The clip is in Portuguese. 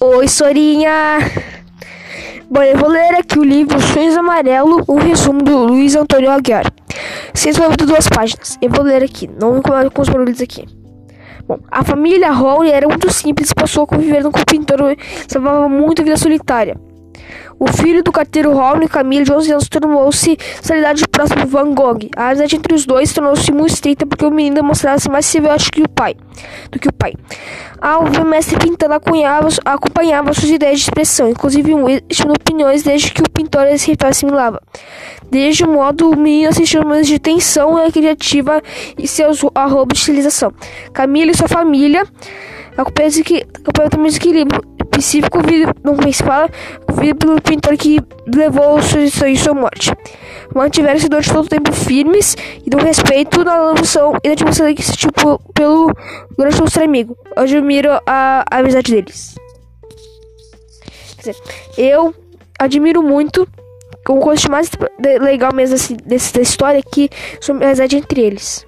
Oi, Sorinha! Bom, eu vou ler aqui o livro Sonhos Amarelo, um resumo do Luiz Antônio Aguiar. Sem de duas páginas. Eu vou ler aqui, não com os barulhos aqui. Bom, a família Hall era muito simples passou a conviver com o pintor salvava muito a vida solitária. O filho do carteiro Ronald Camille, de 11 anos, tornou-se celebridade próximo de Van Gogh. A amizade entre os dois tornou-se muito estreita porque o menino demonstrava-se mais semiótico que o pai, do que o pai. Ao ver o mestre pintando, acompanhava, acompanhava suas ideias de expressão, inclusive estimando opiniões desde que o pintor se assimilava. Desde o modo, o menino assistiu momentos de tensão criativa e seus arrobos de estilização. Camille e sua família acompanham também esse equilíbrio específico no principal vida pelo pintor que levou sua, sua morte. Mantiveram-se durante todo o tempo firmes e do respeito na lançação e na atmosfera que tipo pelo grande nosso amigo. Eu admiro a, a amizade deles. Quer dizer, eu admiro muito o coisa mais legal mesmo assim, dessa história sobre a amizade entre eles.